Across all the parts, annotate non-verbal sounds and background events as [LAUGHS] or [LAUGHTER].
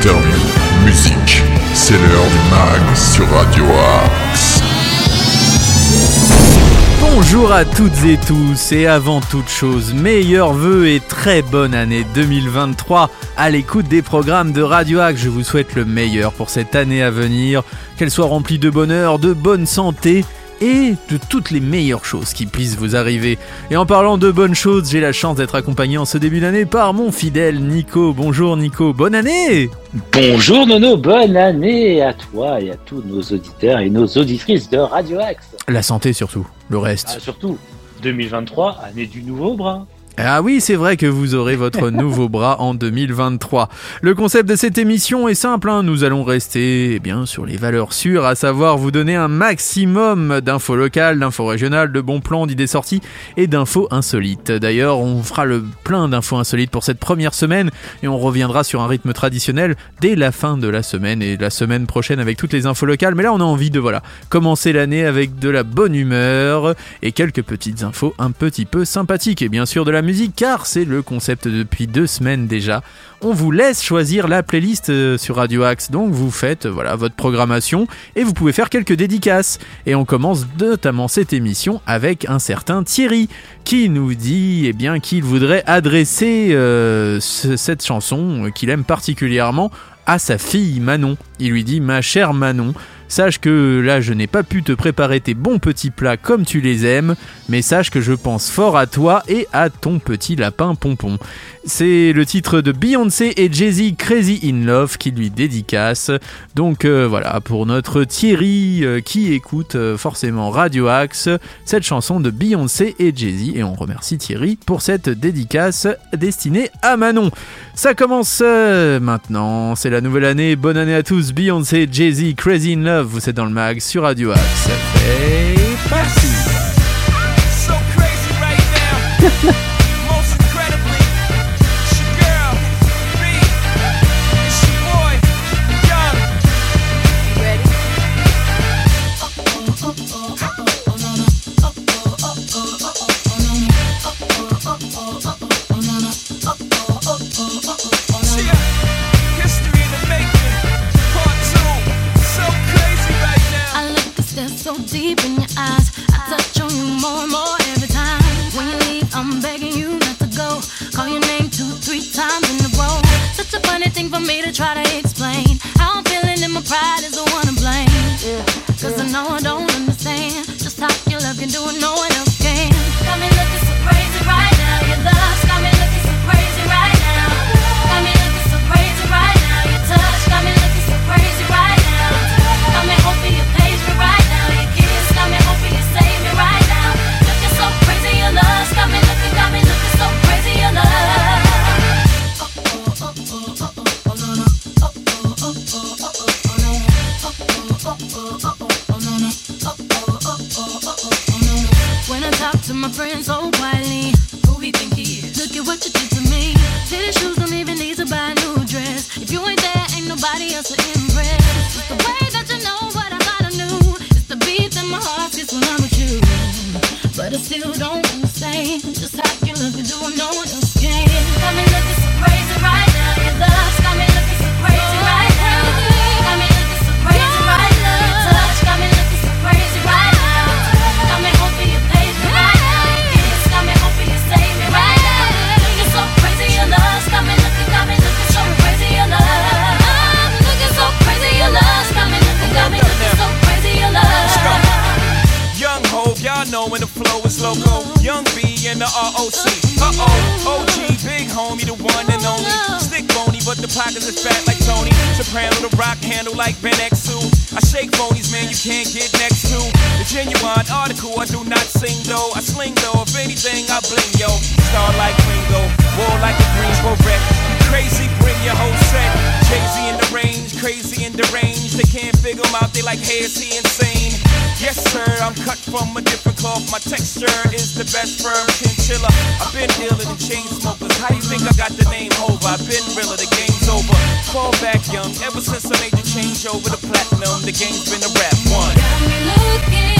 interviews, musique. C'est l'heure du mag sur Radio Axe. Bonjour à toutes et tous et avant toute chose, meilleurs vœux et très bonne année 2023 à l'écoute des programmes de Radio Axe. Je vous souhaite le meilleur pour cette année à venir, qu'elle soit remplie de bonheur, de bonne santé et de toutes les meilleures choses qui puissent vous arriver. Et en parlant de bonnes choses, j'ai la chance d'être accompagné en ce début d'année par mon fidèle Nico. Bonjour Nico, bonne année Bonjour Nono, bonne année à toi et à tous nos auditeurs et nos auditrices de Radio Axe. La santé surtout, le reste. Ah, surtout, 2023, année du nouveau bras. Ah oui, c'est vrai que vous aurez votre [LAUGHS] nouveau bras en 2023. Le concept de cette émission est simple, hein. nous allons rester eh bien sur les valeurs sûres, à savoir vous donner un maximum d'infos locales, d'infos régionales, de bons plans, d'idées sorties et d'infos insolites. D'ailleurs, on fera le plein d'infos insolites pour cette première semaine et on reviendra sur un rythme traditionnel dès la fin de la semaine et la semaine prochaine avec toutes les infos locales. Mais là, on a envie de voilà commencer l'année avec de la bonne humeur et quelques petites infos un petit peu sympathiques et bien sûr de la musique car c'est le concept depuis deux semaines déjà. On vous laisse choisir la playlist euh, sur Radio Axe, donc vous faites euh, voilà votre programmation et vous pouvez faire quelques dédicaces. Et on commence notamment cette émission avec un certain Thierry qui nous dit eh bien qu'il voudrait adresser euh, ce- cette chanson qu'il aime particulièrement à sa fille Manon. Il lui dit ma chère Manon. Sache que là, je n'ai pas pu te préparer tes bons petits plats comme tu les aimes, mais sache que je pense fort à toi et à ton petit lapin pompon. C'est le titre de Beyoncé et Jay-Z Crazy in Love qui lui dédicace. Donc euh, voilà, pour notre Thierry euh, qui écoute euh, forcément Radio Axe, cette chanson de Beyoncé et Jay-Z. Et on remercie Thierry pour cette dédicace destinée à Manon. Ça commence maintenant, c'est la nouvelle année. Bonne année à tous, Beyoncé, Jay-Z, Crazy in Love. Vous êtes dans le mag sur Radio Axe. C'est parti! [LAUGHS] article, I do not sing though. I sling though, if anything, I bling yo. Star like Ringo, war like a green beret. Crazy, bring your whole set. Jay-Z in the range, crazy in the range. They can't figure him out, they like, hey, is he insane? Yes, sir, I'm cut from a different cloth. My texture is the best firm chinchilla. I've been dealing in chain smokers. How do you think I got the name over? I've been realer, the game's over. Fall back young, ever since I made the change over to platinum, the game's been a rap one. Got me looking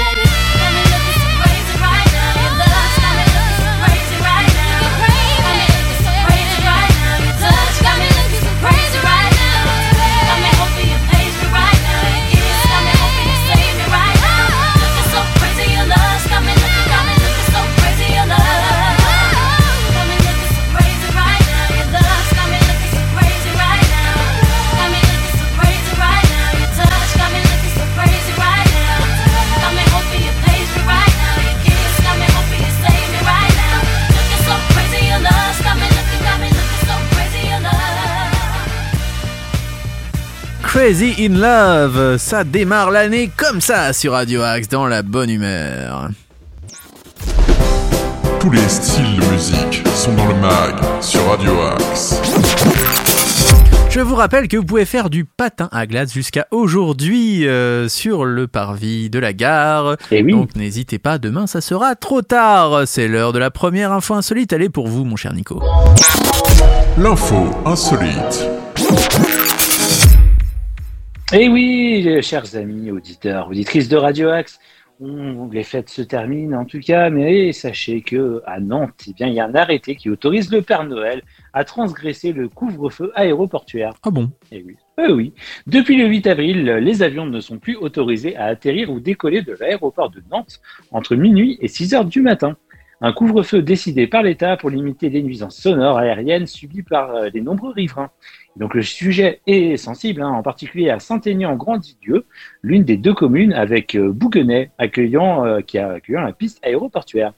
Crazy in Love, ça démarre l'année comme ça sur Radio Axe dans la bonne humeur. Tous les styles de musique sont dans le mag sur Radio Axe. Je vous rappelle que vous pouvez faire du patin à glace jusqu'à aujourd'hui euh, sur le parvis de la gare. Et oui. Donc n'hésitez pas, demain ça sera trop tard. C'est l'heure de la première info insolite. Elle est pour vous, mon cher Nico. L'info insolite. Et oui, les chers amis, auditeurs, auditrices de Radio Axe, on- les fêtes se terminent en tout cas, mais sachez que à Nantes, eh bien, il y a un arrêté qui autorise le Père Noël à transgresser le couvre-feu aéroportuaire. Ah bon? Eh oui. Eh oui. Depuis le 8 avril, les avions ne sont plus autorisés à atterrir ou décoller de l'aéroport de Nantes entre minuit et 6 heures du matin. Un couvre-feu décidé par l'État pour limiter les nuisances sonores aériennes subies par euh, les nombreux riverains. Donc le sujet est sensible, hein, en particulier à Saint-Aignan-Grand-Dieu, l'une des deux communes avec euh, Bouguenais accueillant, euh, qui a accueillant la piste aéroportuaire.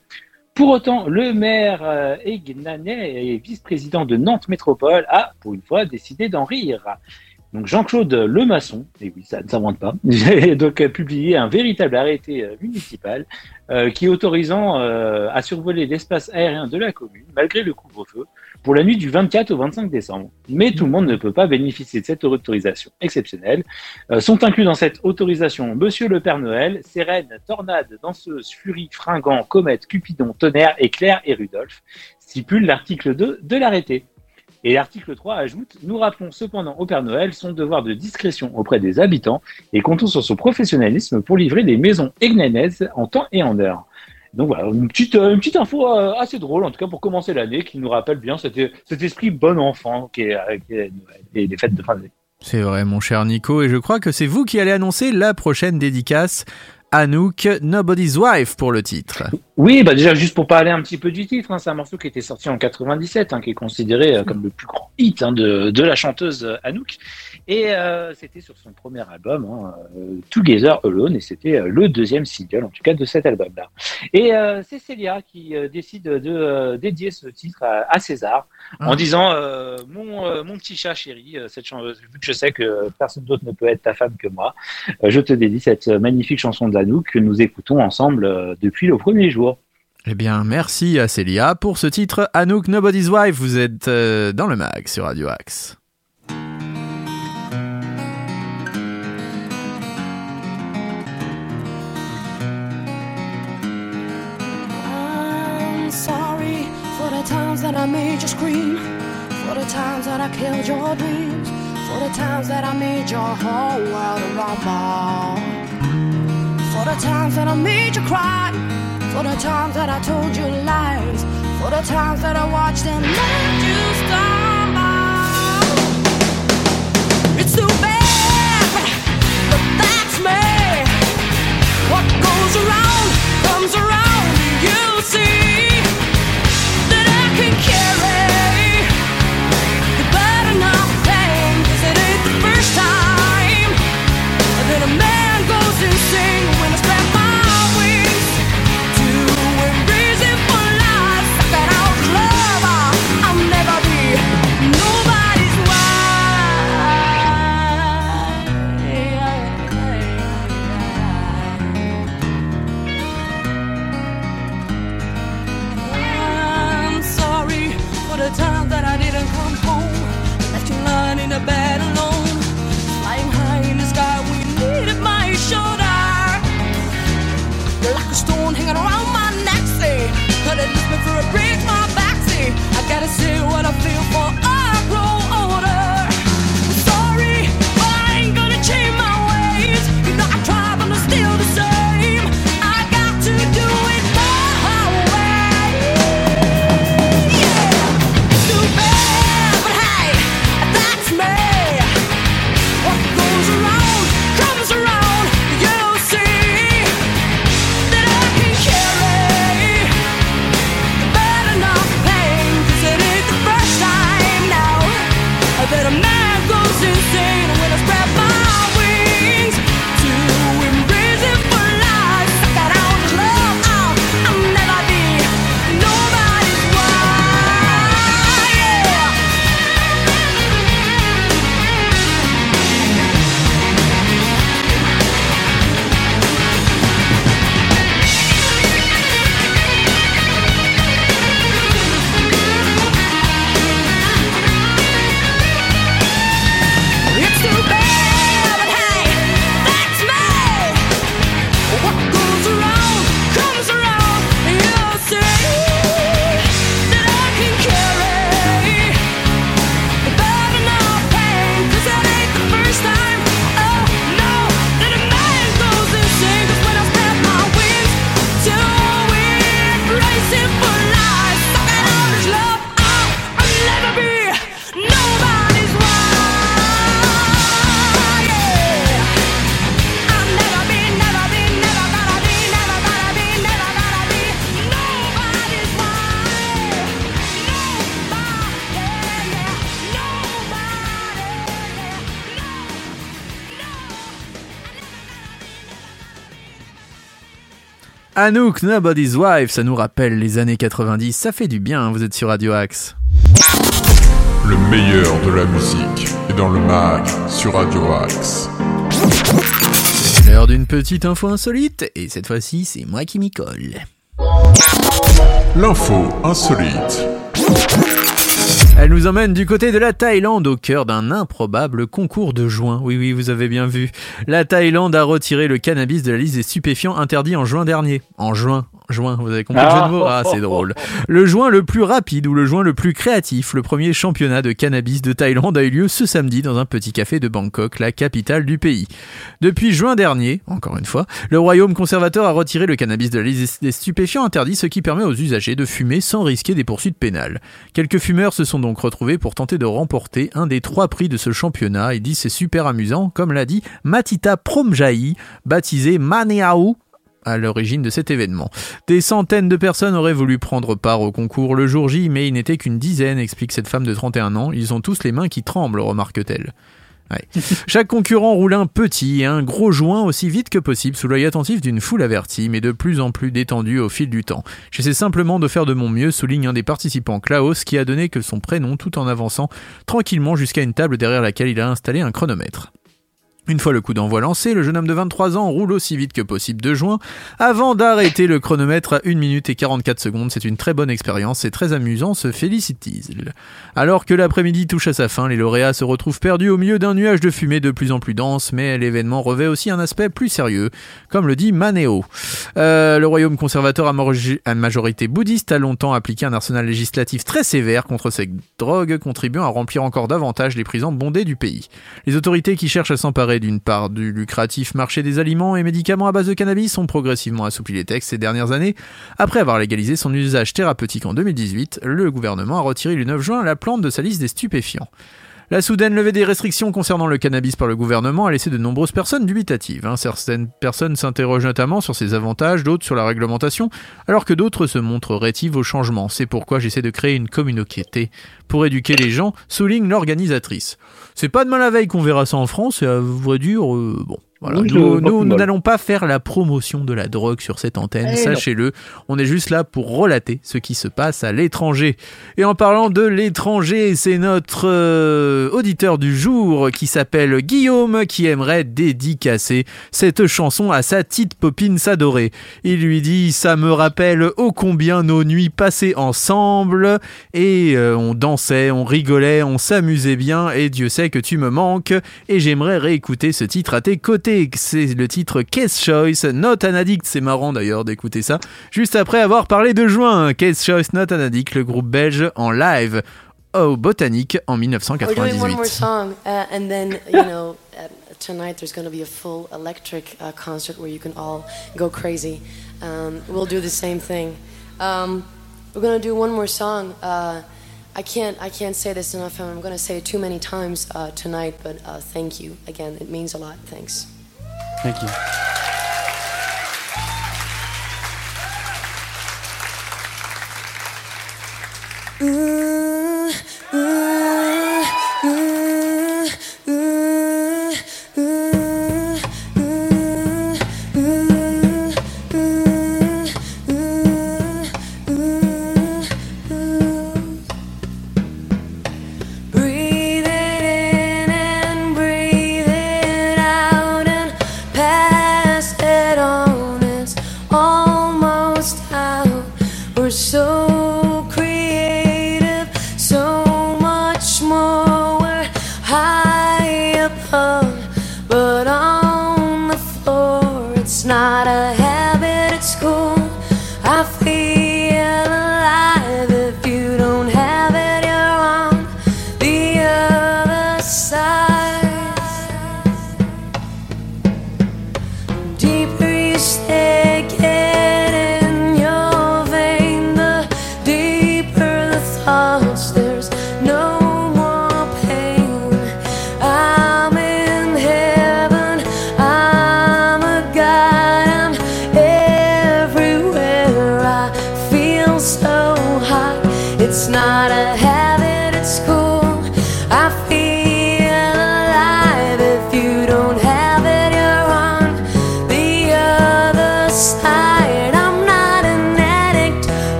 Pour autant, le maire Aignanet et vice-président de Nantes Métropole a, pour une fois, décidé d'en rire. Donc Jean-Claude Lemasson, et oui, ça ne s'invente pas, j'ai [LAUGHS] donc publié un véritable arrêté euh, municipal euh, qui autorisant euh, à survoler l'espace aérien de la commune malgré le couvre-feu pour la nuit du 24 au 25 décembre. Mais tout le monde ne peut pas bénéficier de cette autorisation exceptionnelle. Sont inclus dans cette autorisation Monsieur le Père Noël, Sérène, Tornade, Danseuse, Furie, Fringant, Comète, Cupidon, Tonnerre, Éclair et Rudolph, stipule l'article 2 de l'arrêté. Et l'article 3 ajoute Nous rappelons cependant au Père Noël son devoir de discrétion auprès des habitants et comptons sur son professionnalisme pour livrer des maisons aignanaises en temps et en heure. Donc voilà, une petite, euh, une info euh, assez drôle, en tout cas pour commencer l'année, qui nous rappelle bien cet, esprit bon enfant qui est, euh, et les fêtes de fin d'année. C'est vrai, mon cher Nico, et je crois que c'est vous qui allez annoncer la prochaine dédicace. Anouk, Nobody's Wife pour le titre. Oui, bah déjà juste pour parler un petit peu du titre, hein, c'est un morceau qui était sorti en 97, hein, qui est considéré euh, comme le plus grand hit hein, de, de la chanteuse euh, Anouk. Et euh, c'était sur son premier album, Together Alone, et c'était le deuxième single, en tout cas, de cet album-là. Et euh, c'est Célia qui décide de dédier ce titre à, à César, en Ah. disant mon, mon petit chat chéri, cette chanson, vu que je sais que personne d'autre ne peut être ta femme que moi, je te dédie cette magnifique chanson de Anouk que nous écoutons ensemble euh, depuis le premier jour. Eh bien, merci à Célia pour ce titre Anouk, Nobody's Wife. Vous êtes euh, dans le mag sur Radio Axe. I'm sorry for the times that I made you scream, for the times that I killed your dreams, for the times that I made your whole world a rumble, for the times that I made you cry, for the times that I told you lies, for the times that I watched and let you stumble. It's too bad, but that's me. What goes around Anouk, Nobody's Wife, ça nous rappelle les années 90, ça fait du bien, vous êtes sur Radio Axe. Le meilleur de la musique est dans le mag sur Radio Axe. C'est l'heure d'une petite info insolite, et cette fois-ci, c'est moi qui m'y colle. L'info insolite. Elle nous emmène du côté de la Thaïlande au cœur d'un improbable concours de joint. Oui, oui, vous avez bien vu. La Thaïlande a retiré le cannabis de la liste des stupéfiants interdits en juin dernier. En juin, vous avez compris le jeu de mots? Ah, c'est drôle. Le joint le plus rapide ou le joint le plus créatif, le premier championnat de cannabis de Thaïlande a eu lieu ce samedi dans un petit café de Bangkok, la capitale du pays. Depuis juin dernier, encore une fois, le royaume conservateur a retiré le cannabis de la liste des stupéfiants interdits, ce qui permet aux usagers de fumer sans risquer des poursuites pénales. Quelques fumeurs se sont donc retrouvés pour tenter de remporter un des trois prix de ce championnat. Ils disent c'est super amusant, comme l'a dit Matita Promjai, baptisé Maneau à l'origine de cet événement. Des centaines de personnes auraient voulu prendre part au concours le jour J, mais il n'était qu'une dizaine, explique cette femme de 31 ans. Ils ont tous les mains qui tremblent, remarque-t-elle. Ouais. [LAUGHS] Chaque concurrent roule un petit et un gros joint aussi vite que possible sous l'œil attentif d'une foule avertie, mais de plus en plus détendue au fil du temps. J'essaie simplement de faire de mon mieux, souligne un des participants, Klaus, qui a donné que son prénom tout en avançant tranquillement jusqu'à une table derrière laquelle il a installé un chronomètre. Une fois le coup d'envoi lancé, le jeune homme de 23 ans roule aussi vite que possible de juin avant d'arrêter le chronomètre à 1 minute et 44 secondes. C'est une très bonne expérience, c'est très amusant, se félicite-t-il. Alors que l'après-midi touche à sa fin, les lauréats se retrouvent perdus au milieu d'un nuage de fumée de plus en plus dense, mais l'événement revêt aussi un aspect plus sérieux, comme le dit Manéo. Euh, le royaume conservateur à majorité bouddhiste a longtemps appliqué un arsenal législatif très sévère contre cette drogue, contribuant à remplir encore davantage les prisons bondées du pays. Les autorités qui cherchent à s'emparer d'une part du lucratif marché des aliments et médicaments à base de cannabis ont progressivement assoupli les textes ces dernières années. Après avoir légalisé son usage thérapeutique en 2018, le gouvernement a retiré le 9 juin la plante de sa liste des stupéfiants. La soudaine levée des restrictions concernant le cannabis par le gouvernement a laissé de nombreuses personnes dubitatives. hein. Certaines personnes s'interrogent notamment sur ses avantages, d'autres sur la réglementation, alors que d'autres se montrent rétives au changement. C'est pourquoi j'essaie de créer une communauté pour éduquer les gens, souligne l'organisatrice. C'est pas demain la veille qu'on verra ça en France, et à vrai dire, euh, bon. Voilà. Oui, nous nous- nous n'allons pas faire la promotion de la drogue sur cette antenne, Eh sachez-le. On est juste là pour relater ce qui se passe à l'étranger. Et en parlant de l'étranger, c'est notre euh, auditeur du jour qui s'appelle Guillaume qui aimerait dédicacer cette chanson à sa petite popine s'adorer. Il lui dit ça me rappelle ô combien nos nuits passées ensemble et euh, on dansait, on rigolait, on s'amusait bien et Dieu sait que tu me manques et j'aimerais réécouter ce titre à tes côtés. C'est le titre Case Choice, Not an Addict. C'est marrant d'ailleurs d'écouter ça juste après avoir parlé de juin. Case Choice, Not an Addict, le groupe belge en live au Botanique en We're doing one more 1998. song, uh, and then you know, uh, tonight there's going to be a full electric uh, concert where you can all go crazy. Um, we'll do the same thing. Um, we're going to do one more song. Uh, I can't, I can't say this enough. and I'm going to say it too many times uh, tonight, but uh, thank you again. It means a lot. Thanks. Thank you. Breathe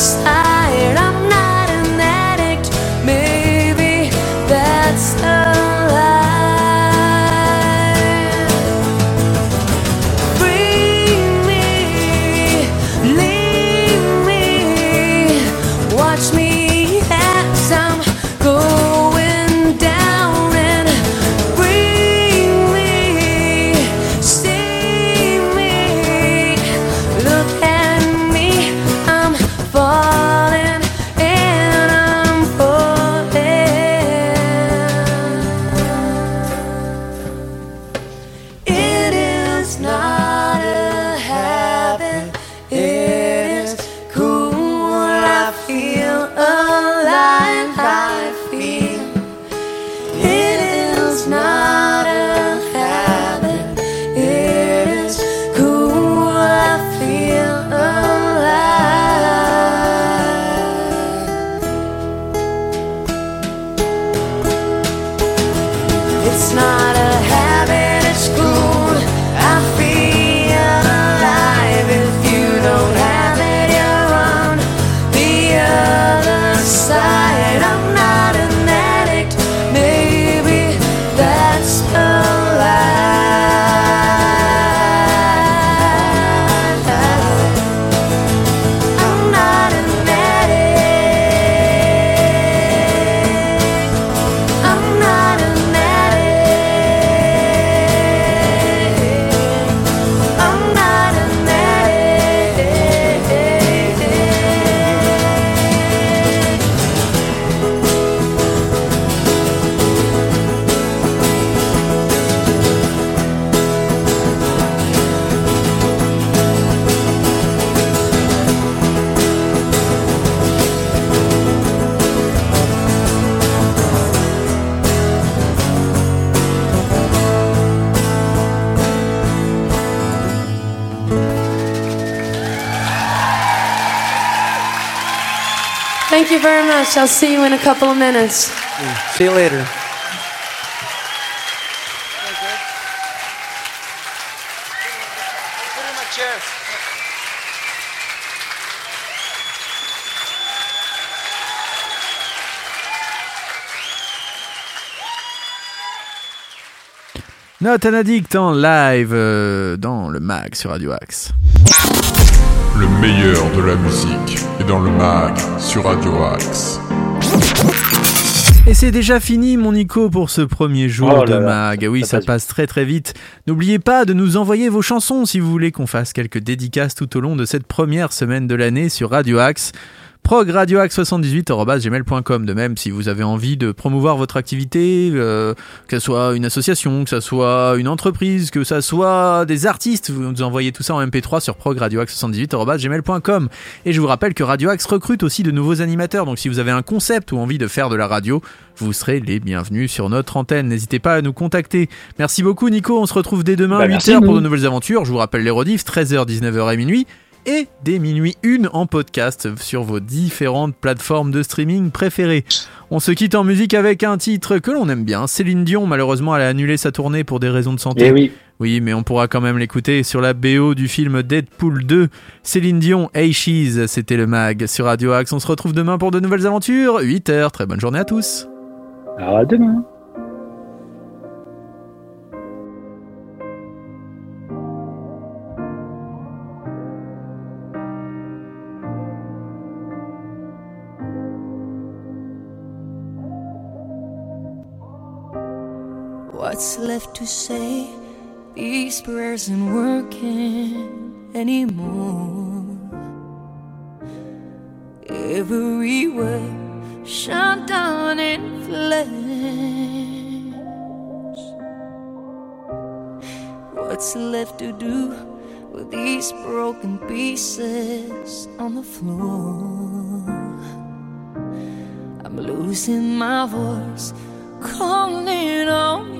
last you very much. I'll see you in a couple of minutes. See you later. Not an Addict en live euh, dans le mag sur Radio Axe. Le meilleur de la musique est dans le mag sur Radio Axe. Et c'est déjà fini mon Nico pour ce premier jour Oh de là là, mag. Oui, ça ça passe très très vite. N'oubliez pas de nous envoyer vos chansons si vous voulez qu'on fasse quelques dédicaces tout au long de cette première semaine de l'année sur Radio Axe. progradioaxe78.gmail.com De même, si vous avez envie de promouvoir votre activité, euh, que ce soit une association, que ce soit une entreprise, que ce soit des artistes, vous nous envoyez tout ça en MP3 sur progradioaxe78.gmail.com Et je vous rappelle que Radio Axe recrute aussi de nouveaux animateurs, donc si vous avez un concept ou envie de faire de la radio, vous serez les bienvenus sur notre antenne. N'hésitez pas à nous contacter. Merci beaucoup Nico, on se retrouve dès demain Bah, à merci, 8h pour de nouvelles aventures. Je vous rappelle les rediffs, 13h, 19h et minuit. Et dès minuit 1 en podcast sur vos différentes plateformes de streaming préférées. On se quitte en musique avec un titre que l'on aime bien. Céline Dion, malheureusement, elle a annulé sa tournée pour des raisons de santé. Et oui. Oui, mais on pourra quand même l'écouter sur la BO du film Deadpool 2. Céline Dion, Hey Cheese, c'était le mag sur Radio Axe. On se retrouve demain pour de nouvelles aventures. 8h, très bonne journée à tous. À demain. What's left to say? These prayers aren't working anymore. Everywhere shut down in flames. What's left to do with these broken pieces on the floor? I'm losing my voice, calling on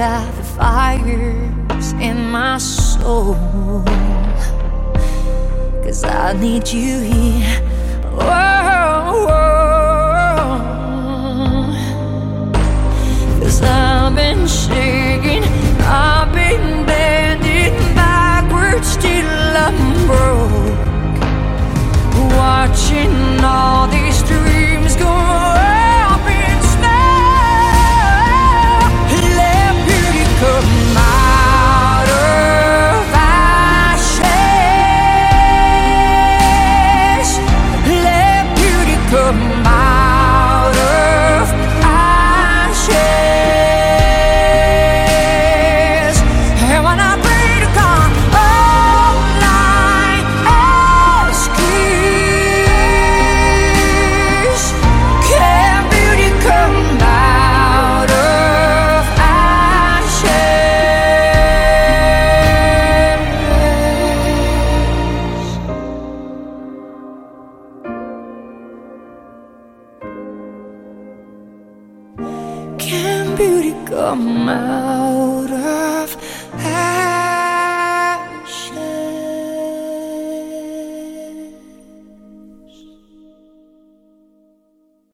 out the fires in my soul. Cause I need you here. Whoa. Cause I've been shaking, I've been bending backwards till I'm broke. Watching all.